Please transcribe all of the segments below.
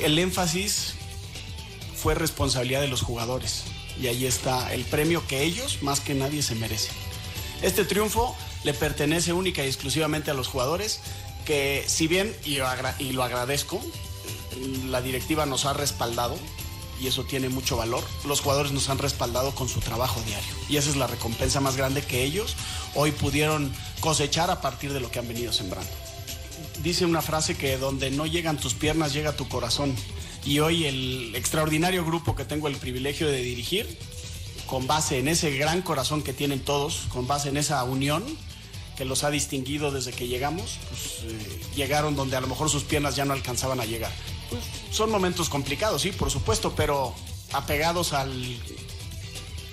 El énfasis fue responsabilidad de los jugadores y ahí está el premio que ellos más que nadie se merecen. Este triunfo le pertenece única y exclusivamente a los jugadores que si bien, y lo agradezco, la directiva nos ha respaldado y eso tiene mucho valor. Los jugadores nos han respaldado con su trabajo diario y esa es la recompensa más grande que ellos hoy pudieron cosechar a partir de lo que han venido sembrando dice una frase que donde no llegan tus piernas llega tu corazón. Y hoy el extraordinario grupo que tengo el privilegio de dirigir, con base en ese gran corazón que tienen todos, con base en esa unión que los ha distinguido desde que llegamos, pues, eh, llegaron donde a lo mejor sus piernas ya no alcanzaban a llegar. Pues, son momentos complicados, sí, por supuesto, pero apegados al,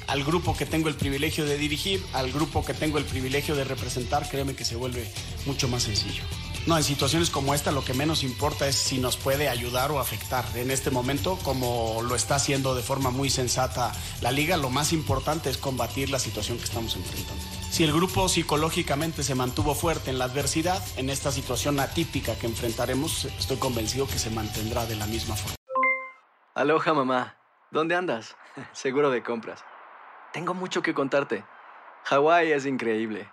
al grupo que tengo el privilegio de dirigir, al grupo que tengo el privilegio de representar, créeme que se vuelve mucho más sencillo. No, en situaciones como esta lo que menos importa es si nos puede ayudar o afectar. En este momento, como lo está haciendo de forma muy sensata la liga, lo más importante es combatir la situación que estamos enfrentando. Si el grupo psicológicamente se mantuvo fuerte en la adversidad, en esta situación atípica que enfrentaremos, estoy convencido que se mantendrá de la misma forma. Aloha mamá, ¿dónde andas? Seguro de compras. Tengo mucho que contarte. Hawái es increíble.